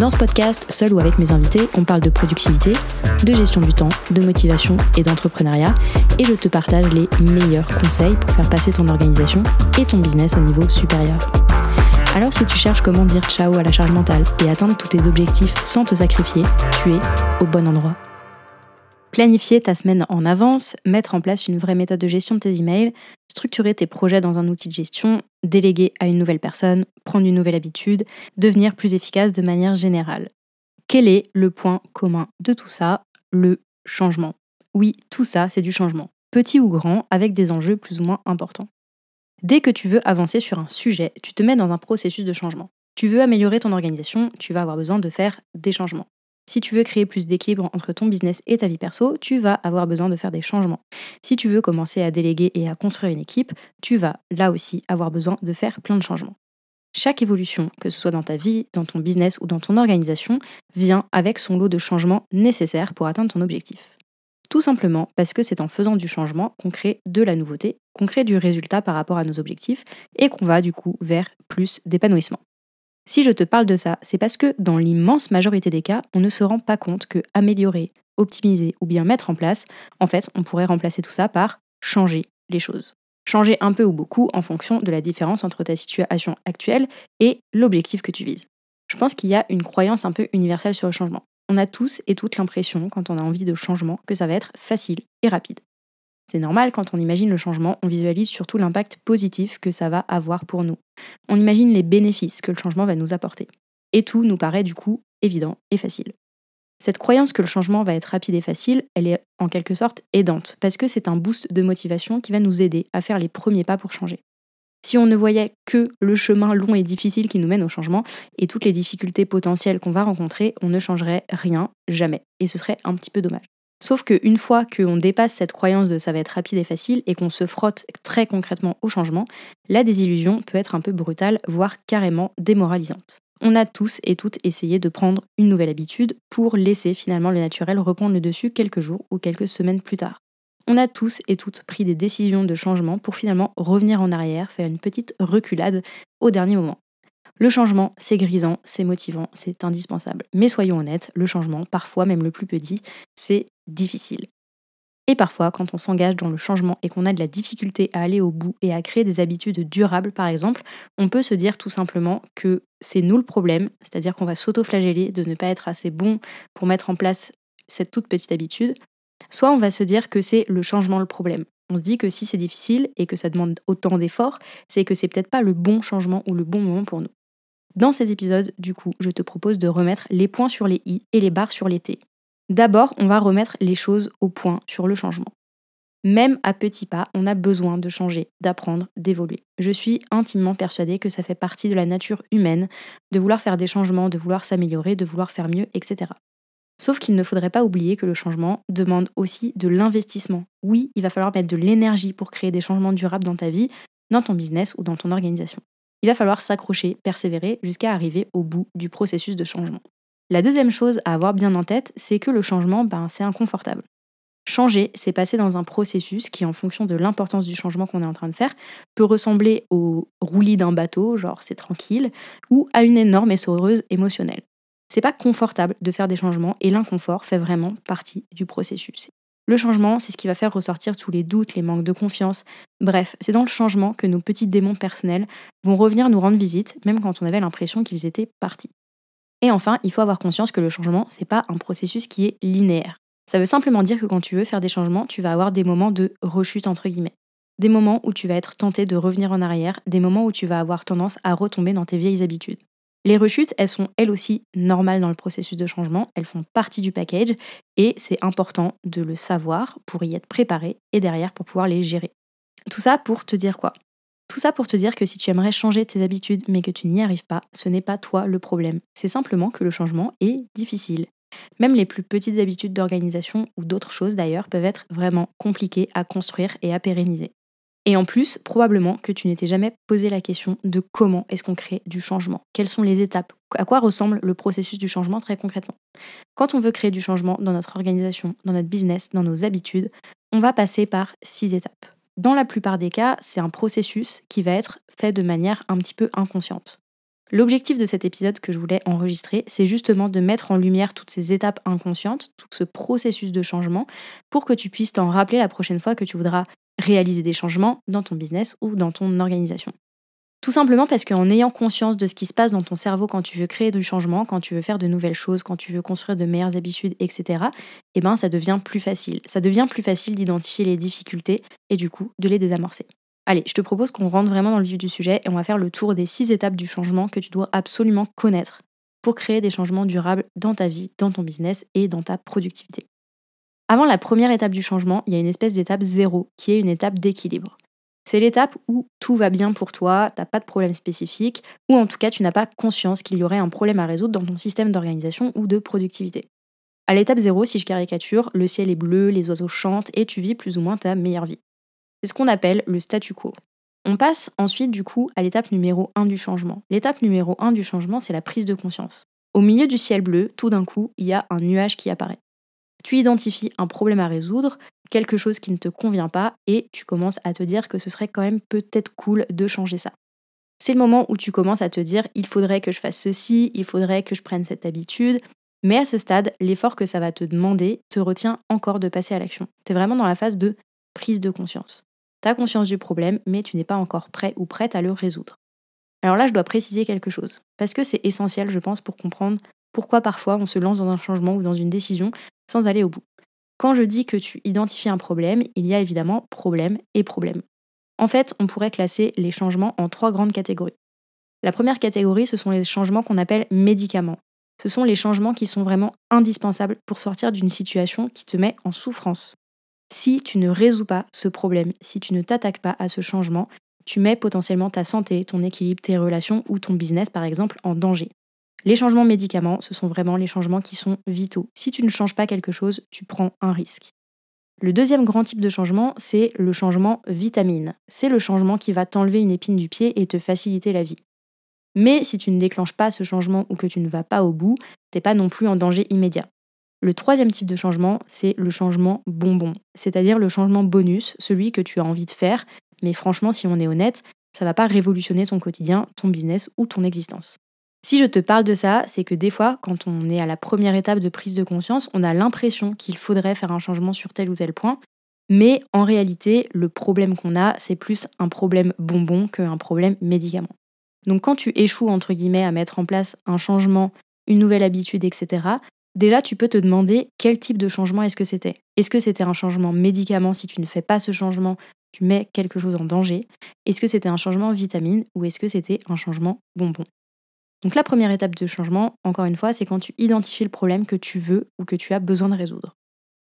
Dans ce podcast, seul ou avec mes invités, on parle de productivité, de gestion du temps, de motivation et d'entrepreneuriat, et je te partage les meilleurs conseils pour faire passer ton organisation et ton business au niveau supérieur. Alors si tu cherches comment dire ciao à la charge mentale et atteindre tous tes objectifs sans te sacrifier, tu es au bon endroit. Planifier ta semaine en avance, mettre en place une vraie méthode de gestion de tes emails, structurer tes projets dans un outil de gestion, déléguer à une nouvelle personne, prendre une nouvelle habitude, devenir plus efficace de manière générale. Quel est le point commun de tout ça? Le changement. Oui, tout ça, c'est du changement, petit ou grand, avec des enjeux plus ou moins importants. Dès que tu veux avancer sur un sujet, tu te mets dans un processus de changement. Tu veux améliorer ton organisation, tu vas avoir besoin de faire des changements. Si tu veux créer plus d'équilibre entre ton business et ta vie perso, tu vas avoir besoin de faire des changements. Si tu veux commencer à déléguer et à construire une équipe, tu vas là aussi avoir besoin de faire plein de changements. Chaque évolution, que ce soit dans ta vie, dans ton business ou dans ton organisation, vient avec son lot de changements nécessaires pour atteindre ton objectif. Tout simplement parce que c'est en faisant du changement qu'on crée de la nouveauté, qu'on crée du résultat par rapport à nos objectifs et qu'on va du coup vers plus d'épanouissement. Si je te parle de ça, c'est parce que dans l'immense majorité des cas, on ne se rend pas compte que améliorer, optimiser ou bien mettre en place, en fait, on pourrait remplacer tout ça par changer les choses. Changer un peu ou beaucoup en fonction de la différence entre ta situation actuelle et l'objectif que tu vises. Je pense qu'il y a une croyance un peu universelle sur le changement. On a tous et toutes l'impression, quand on a envie de changement, que ça va être facile et rapide. C'est normal, quand on imagine le changement, on visualise surtout l'impact positif que ça va avoir pour nous. On imagine les bénéfices que le changement va nous apporter. Et tout nous paraît du coup évident et facile. Cette croyance que le changement va être rapide et facile, elle est en quelque sorte aidante, parce que c'est un boost de motivation qui va nous aider à faire les premiers pas pour changer. Si on ne voyait que le chemin long et difficile qui nous mène au changement et toutes les difficultés potentielles qu'on va rencontrer, on ne changerait rien, jamais. Et ce serait un petit peu dommage. Sauf qu'une fois qu'on dépasse cette croyance de ça va être rapide et facile et qu'on se frotte très concrètement au changement, la désillusion peut être un peu brutale, voire carrément démoralisante. On a tous et toutes essayé de prendre une nouvelle habitude pour laisser finalement le naturel reprendre le dessus quelques jours ou quelques semaines plus tard. On a tous et toutes pris des décisions de changement pour finalement revenir en arrière, faire une petite reculade au dernier moment. Le changement, c'est grisant, c'est motivant, c'est indispensable. Mais soyons honnêtes, le changement, parfois même le plus petit, c'est difficile. Et parfois, quand on s'engage dans le changement et qu'on a de la difficulté à aller au bout et à créer des habitudes durables, par exemple, on peut se dire tout simplement que c'est nous le problème, c'est-à-dire qu'on va s'auto-flageller de ne pas être assez bon pour mettre en place cette toute petite habitude, soit on va se dire que c'est le changement le problème. On se dit que si c'est difficile et que ça demande autant d'efforts, c'est que c'est peut-être pas le bon changement ou le bon moment pour nous. Dans cet épisode, du coup, je te propose de remettre les points sur les i et les barres sur les t. D'abord, on va remettre les choses au point sur le changement. Même à petits pas, on a besoin de changer, d'apprendre, d'évoluer. Je suis intimement persuadée que ça fait partie de la nature humaine de vouloir faire des changements, de vouloir s'améliorer, de vouloir faire mieux, etc. Sauf qu'il ne faudrait pas oublier que le changement demande aussi de l'investissement. Oui, il va falloir mettre de l'énergie pour créer des changements durables dans ta vie, dans ton business ou dans ton organisation il va falloir s'accrocher, persévérer jusqu'à arriver au bout du processus de changement. La deuxième chose à avoir bien en tête, c'est que le changement, ben, c'est inconfortable. Changer, c'est passer dans un processus qui, en fonction de l'importance du changement qu'on est en train de faire, peut ressembler au roulis d'un bateau, genre c'est tranquille, ou à une énorme essoreuse émotionnelle. C'est pas confortable de faire des changements et l'inconfort fait vraiment partie du processus. Le changement, c'est ce qui va faire ressortir tous les doutes, les manques de confiance. Bref, c'est dans le changement que nos petits démons personnels vont revenir nous rendre visite, même quand on avait l'impression qu'ils étaient partis. Et enfin, il faut avoir conscience que le changement, c'est pas un processus qui est linéaire. Ça veut simplement dire que quand tu veux faire des changements, tu vas avoir des moments de rechute entre guillemets. Des moments où tu vas être tenté de revenir en arrière, des moments où tu vas avoir tendance à retomber dans tes vieilles habitudes. Les rechutes, elles sont elles aussi normales dans le processus de changement, elles font partie du package et c'est important de le savoir pour y être préparé et derrière pour pouvoir les gérer. Tout ça pour te dire quoi? Tout ça pour te dire que si tu aimerais changer tes habitudes mais que tu n'y arrives pas, ce n'est pas toi le problème. C'est simplement que le changement est difficile. Même les plus petites habitudes d'organisation ou d'autres choses d'ailleurs peuvent être vraiment compliquées à construire et à pérenniser. Et en plus, probablement que tu n'étais jamais posé la question de comment est-ce qu'on crée du changement, quelles sont les étapes, à quoi ressemble le processus du changement très concrètement? Quand on veut créer du changement dans notre organisation, dans notre business, dans nos habitudes, on va passer par six étapes. Dans la plupart des cas, c'est un processus qui va être fait de manière un petit peu inconsciente. L'objectif de cet épisode que je voulais enregistrer, c'est justement de mettre en lumière toutes ces étapes inconscientes, tout ce processus de changement, pour que tu puisses t'en rappeler la prochaine fois que tu voudras réaliser des changements dans ton business ou dans ton organisation. Tout simplement parce qu'en ayant conscience de ce qui se passe dans ton cerveau quand tu veux créer du changement, quand tu veux faire de nouvelles choses, quand tu veux construire de meilleures habitudes, etc., eh ben ça devient plus facile. Ça devient plus facile d'identifier les difficultés et du coup de les désamorcer. Allez, je te propose qu'on rentre vraiment dans le vif du sujet et on va faire le tour des six étapes du changement que tu dois absolument connaître pour créer des changements durables dans ta vie, dans ton business et dans ta productivité. Avant la première étape du changement, il y a une espèce d'étape zéro qui est une étape d'équilibre. C'est l'étape où tout va bien pour toi, t'as pas de problème spécifique, ou en tout cas tu n'as pas conscience qu'il y aurait un problème à résoudre dans ton système d'organisation ou de productivité. À l'étape 0, si je caricature, le ciel est bleu, les oiseaux chantent et tu vis plus ou moins ta meilleure vie. C'est ce qu'on appelle le statu quo. On passe ensuite du coup à l'étape numéro 1 du changement. L'étape numéro 1 du changement, c'est la prise de conscience. Au milieu du ciel bleu, tout d'un coup, il y a un nuage qui apparaît. Tu identifies un problème à résoudre, quelque chose qui ne te convient pas, et tu commences à te dire que ce serait quand même peut-être cool de changer ça. C'est le moment où tu commences à te dire il faudrait que je fasse ceci, il faudrait que je prenne cette habitude. Mais à ce stade, l'effort que ça va te demander te retient encore de passer à l'action. Tu es vraiment dans la phase de prise de conscience. Tu as conscience du problème, mais tu n'es pas encore prêt ou prête à le résoudre. Alors là, je dois préciser quelque chose, parce que c'est essentiel, je pense, pour comprendre pourquoi parfois on se lance dans un changement ou dans une décision sans aller au bout. Quand je dis que tu identifies un problème, il y a évidemment problème et problème. En fait, on pourrait classer les changements en trois grandes catégories. La première catégorie, ce sont les changements qu'on appelle médicaments. Ce sont les changements qui sont vraiment indispensables pour sortir d'une situation qui te met en souffrance. Si tu ne résous pas ce problème, si tu ne t'attaques pas à ce changement, tu mets potentiellement ta santé, ton équilibre, tes relations ou ton business par exemple en danger. Les changements médicaments, ce sont vraiment les changements qui sont vitaux. Si tu ne changes pas quelque chose, tu prends un risque. Le deuxième grand type de changement, c'est le changement vitamine. C'est le changement qui va t'enlever une épine du pied et te faciliter la vie. Mais si tu ne déclenches pas ce changement ou que tu ne vas pas au bout, t'es pas non plus en danger immédiat. Le troisième type de changement, c'est le changement bonbon, c'est-à-dire le changement bonus, celui que tu as envie de faire, mais franchement, si on est honnête, ça va pas révolutionner ton quotidien, ton business ou ton existence. Si je te parle de ça, c'est que des fois, quand on est à la première étape de prise de conscience, on a l'impression qu'il faudrait faire un changement sur tel ou tel point, mais en réalité, le problème qu'on a, c'est plus un problème bonbon qu'un problème médicament. Donc quand tu échoues, entre guillemets, à mettre en place un changement, une nouvelle habitude, etc., déjà tu peux te demander quel type de changement est-ce que c'était. Est-ce que c'était un changement médicament Si tu ne fais pas ce changement, tu mets quelque chose en danger? Est-ce que c'était un changement vitamine ou est-ce que c'était un changement bonbon? Donc la première étape de changement, encore une fois, c'est quand tu identifies le problème que tu veux ou que tu as besoin de résoudre.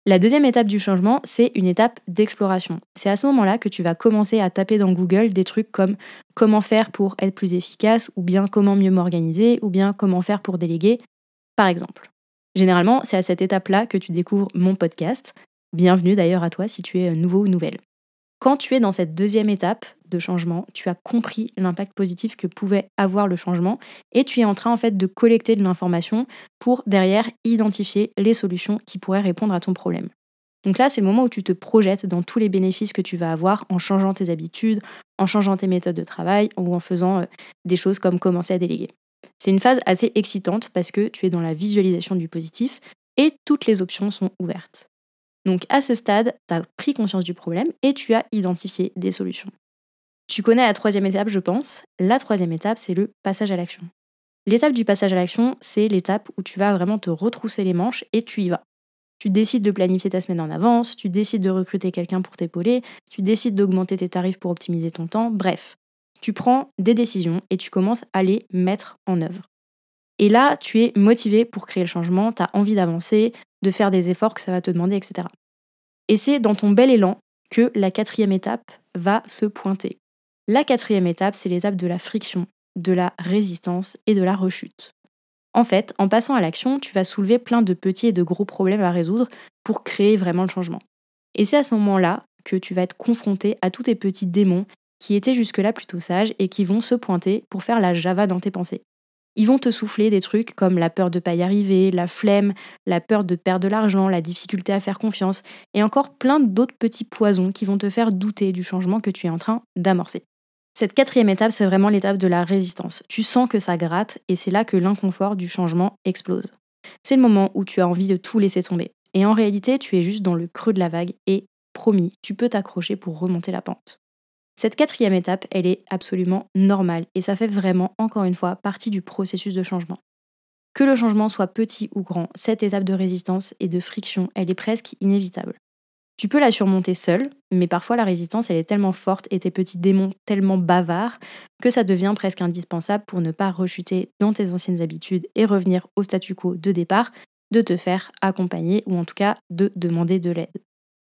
La deuxième étape du changement, c'est une étape d'exploration. C'est à ce moment-là que tu vas commencer à taper dans Google des trucs comme comment faire pour être plus efficace, ou bien comment mieux m'organiser, ou bien comment faire pour déléguer, par exemple. Généralement, c'est à cette étape-là que tu découvres mon podcast. Bienvenue d'ailleurs à toi si tu es nouveau ou nouvelle. Quand tu es dans cette deuxième étape de changement, tu as compris l'impact positif que pouvait avoir le changement et tu es en train en fait de collecter de l'information pour derrière identifier les solutions qui pourraient répondre à ton problème. Donc là, c'est le moment où tu te projettes dans tous les bénéfices que tu vas avoir en changeant tes habitudes, en changeant tes méthodes de travail ou en faisant euh, des choses comme commencer à déléguer. C'est une phase assez excitante parce que tu es dans la visualisation du positif et toutes les options sont ouvertes. Donc à ce stade, tu as pris conscience du problème et tu as identifié des solutions. Tu connais la troisième étape, je pense. La troisième étape, c'est le passage à l'action. L'étape du passage à l'action, c'est l'étape où tu vas vraiment te retrousser les manches et tu y vas. Tu décides de planifier ta semaine en avance, tu décides de recruter quelqu'un pour t'épauler, tu décides d'augmenter tes tarifs pour optimiser ton temps, bref. Tu prends des décisions et tu commences à les mettre en œuvre. Et là, tu es motivé pour créer le changement, tu as envie d'avancer, de faire des efforts que ça va te demander, etc. Et c'est dans ton bel élan que la quatrième étape va se pointer. La quatrième étape, c'est l'étape de la friction, de la résistance et de la rechute. En fait, en passant à l'action, tu vas soulever plein de petits et de gros problèmes à résoudre pour créer vraiment le changement. Et c'est à ce moment-là que tu vas être confronté à tous tes petits démons qui étaient jusque-là plutôt sages et qui vont se pointer pour faire la java dans tes pensées. Ils vont te souffler des trucs comme la peur de pas y arriver, la flemme, la peur de perdre de l'argent, la difficulté à faire confiance, et encore plein d'autres petits poisons qui vont te faire douter du changement que tu es en train d'amorcer. Cette quatrième étape, c'est vraiment l'étape de la résistance. Tu sens que ça gratte et c'est là que l'inconfort du changement explose. C'est le moment où tu as envie de tout laisser tomber. Et en réalité, tu es juste dans le creux de la vague et, promis, tu peux t'accrocher pour remonter la pente. Cette quatrième étape, elle est absolument normale et ça fait vraiment, encore une fois, partie du processus de changement. Que le changement soit petit ou grand, cette étape de résistance et de friction, elle est presque inévitable. Tu peux la surmonter seule, mais parfois la résistance, elle est tellement forte et tes petits démons tellement bavards que ça devient presque indispensable pour ne pas rechuter dans tes anciennes habitudes et revenir au statu quo de départ, de te faire accompagner ou en tout cas de demander de l'aide.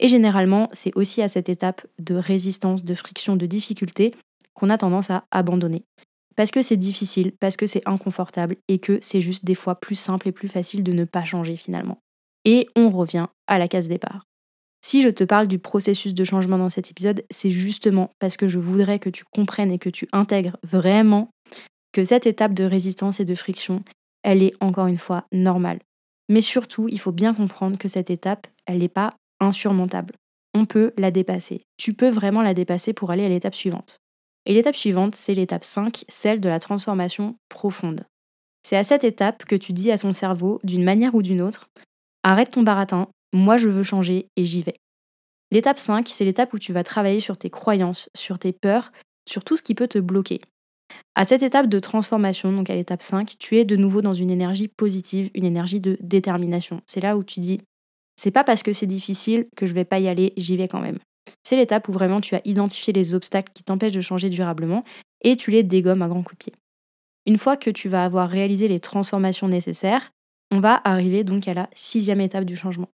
Et généralement, c'est aussi à cette étape de résistance, de friction, de difficulté qu'on a tendance à abandonner. Parce que c'est difficile, parce que c'est inconfortable et que c'est juste des fois plus simple et plus facile de ne pas changer finalement. Et on revient à la case départ. Si je te parle du processus de changement dans cet épisode, c'est justement parce que je voudrais que tu comprennes et que tu intègres vraiment que cette étape de résistance et de friction, elle est encore une fois normale. Mais surtout, il faut bien comprendre que cette étape, elle n'est pas insurmontable. On peut la dépasser. Tu peux vraiment la dépasser pour aller à l'étape suivante. Et l'étape suivante, c'est l'étape 5, celle de la transformation profonde. C'est à cette étape que tu dis à ton cerveau, d'une manière ou d'une autre, arrête ton baratin, moi je veux changer et j'y vais. L'étape 5, c'est l'étape où tu vas travailler sur tes croyances, sur tes peurs, sur tout ce qui peut te bloquer. À cette étape de transformation, donc à l'étape 5, tu es de nouveau dans une énergie positive, une énergie de détermination. C'est là où tu dis c'est pas parce que c'est difficile que je vais pas y aller, j'y vais quand même. C'est l'étape où vraiment tu as identifié les obstacles qui t'empêchent de changer durablement et tu les dégommes à grands coups de pied. Une fois que tu vas avoir réalisé les transformations nécessaires, on va arriver donc à la sixième étape du changement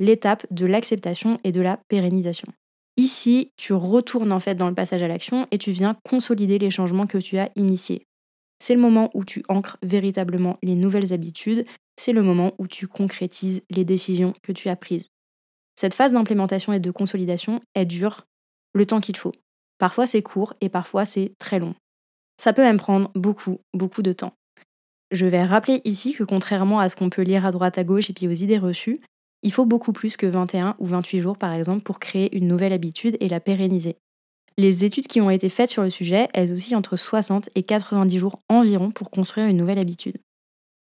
l'étape de l'acceptation et de la pérennisation. Ici, tu retournes en fait dans le passage à l'action et tu viens consolider les changements que tu as initiés. C'est le moment où tu ancres véritablement les nouvelles habitudes, c'est le moment où tu concrétises les décisions que tu as prises. Cette phase d'implémentation et de consolidation, elle dure le temps qu'il faut. Parfois c'est court et parfois c'est très long. Ça peut même prendre beaucoup, beaucoup de temps. Je vais rappeler ici que contrairement à ce qu'on peut lire à droite à gauche et puis aux idées reçues, il faut beaucoup plus que 21 ou 28 jours par exemple pour créer une nouvelle habitude et la pérenniser. Les études qui ont été faites sur le sujet, elles aussi entre 60 et 90 jours environ pour construire une nouvelle habitude.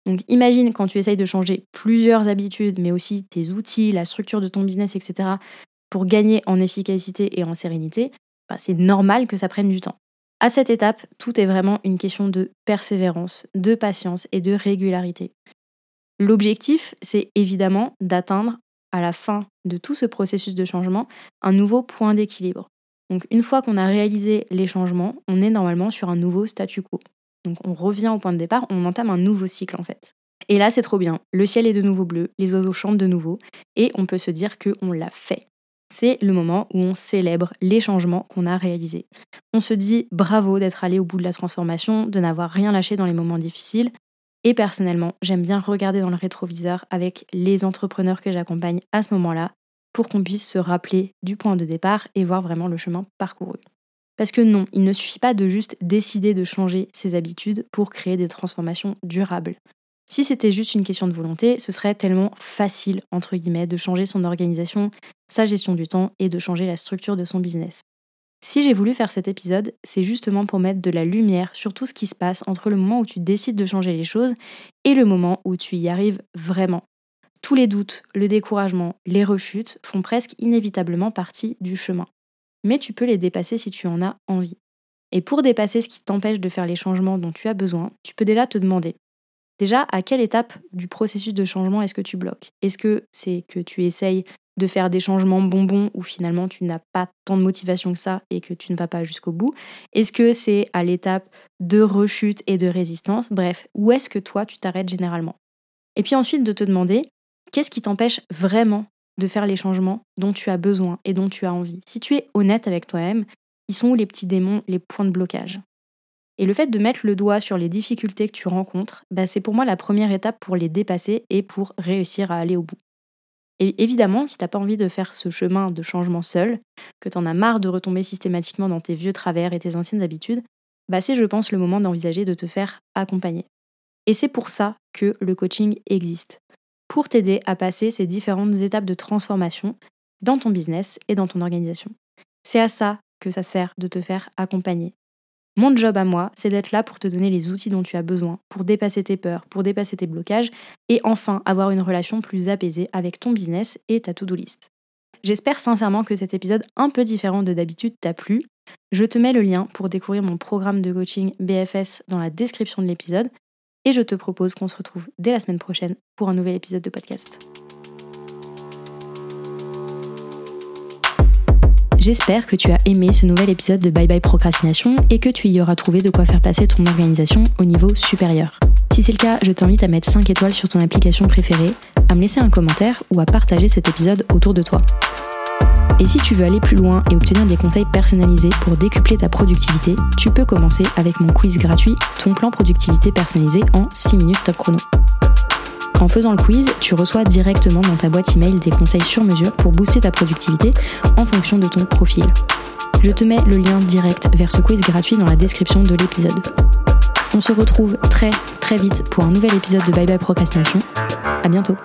Donc imagine quand tu essayes de changer plusieurs habitudes, mais aussi tes outils, la structure de ton business, etc., pour gagner en efficacité et en sérénité, bah, c'est normal que ça prenne du temps. À cette étape, tout est vraiment une question de persévérance, de patience et de régularité. L'objectif, c'est évidemment d'atteindre à la fin de tout ce processus de changement un nouveau point d'équilibre. Donc une fois qu'on a réalisé les changements, on est normalement sur un nouveau statu quo. Donc on revient au point de départ, on entame un nouveau cycle en fait. Et là c'est trop bien, le ciel est de nouveau bleu, les oiseaux chantent de nouveau, et on peut se dire qu'on l'a fait. C'est le moment où on célèbre les changements qu'on a réalisés. On se dit bravo d'être allé au bout de la transformation, de n'avoir rien lâché dans les moments difficiles, et personnellement, j'aime bien regarder dans le rétroviseur avec les entrepreneurs que j'accompagne à ce moment-là pour qu'on puisse se rappeler du point de départ et voir vraiment le chemin parcouru. Parce que non, il ne suffit pas de juste décider de changer ses habitudes pour créer des transformations durables. Si c'était juste une question de volonté, ce serait tellement facile, entre guillemets, de changer son organisation, sa gestion du temps et de changer la structure de son business. Si j'ai voulu faire cet épisode, c'est justement pour mettre de la lumière sur tout ce qui se passe entre le moment où tu décides de changer les choses et le moment où tu y arrives vraiment. Tous les doutes, le découragement, les rechutes font presque inévitablement partie du chemin. Mais tu peux les dépasser si tu en as envie. Et pour dépasser ce qui t'empêche de faire les changements dont tu as besoin, tu peux déjà te demander. Déjà, à quelle étape du processus de changement est-ce que tu bloques? Est-ce que c'est que tu essayes de faire des changements bonbons où finalement tu n'as pas tant de motivation que ça et que tu ne vas pas jusqu'au bout? Est-ce que c'est à l'étape de rechute et de résistance? Bref, où est-ce que toi tu t'arrêtes généralement? Et puis ensuite de te demander qu'est-ce qui t'empêche vraiment de faire les changements dont tu as besoin et dont tu as envie? Si tu es honnête avec toi-même, Ils sont où les petits démons, les points de blocage? Et le fait de mettre le doigt sur les difficultés que tu rencontres, bah, c'est pour moi la première étape pour les dépasser et pour réussir à aller au bout. Et évidemment, si tu n'as pas envie de faire ce chemin de changement seul, que tu en as marre de retomber systématiquement dans tes vieux travers et tes anciennes habitudes, bah c'est, je pense, le moment d'envisager de te faire accompagner. Et c'est pour ça que le coaching existe. Pour t'aider à passer ces différentes étapes de transformation dans ton business et dans ton organisation. C'est à ça que ça sert de te faire accompagner. Mon job à moi, c'est d'être là pour te donner les outils dont tu as besoin, pour dépasser tes peurs, pour dépasser tes blocages, et enfin avoir une relation plus apaisée avec ton business et ta to-do list. J'espère sincèrement que cet épisode un peu différent de d'habitude t'a plu. Je te mets le lien pour découvrir mon programme de coaching BFS dans la description de l'épisode, et je te propose qu'on se retrouve dès la semaine prochaine pour un nouvel épisode de podcast. J'espère que tu as aimé ce nouvel épisode de Bye Bye Procrastination et que tu y auras trouvé de quoi faire passer ton organisation au niveau supérieur. Si c'est le cas, je t'invite à mettre 5 étoiles sur ton application préférée, à me laisser un commentaire ou à partager cet épisode autour de toi. Et si tu veux aller plus loin et obtenir des conseils personnalisés pour décupler ta productivité, tu peux commencer avec mon quiz gratuit Ton plan productivité personnalisé en 6 minutes top chrono. En faisant le quiz, tu reçois directement dans ta boîte email des conseils sur mesure pour booster ta productivité en fonction de ton profil. Je te mets le lien direct vers ce quiz gratuit dans la description de l'épisode. On se retrouve très très vite pour un nouvel épisode de Bye Bye Procrastination. À bientôt.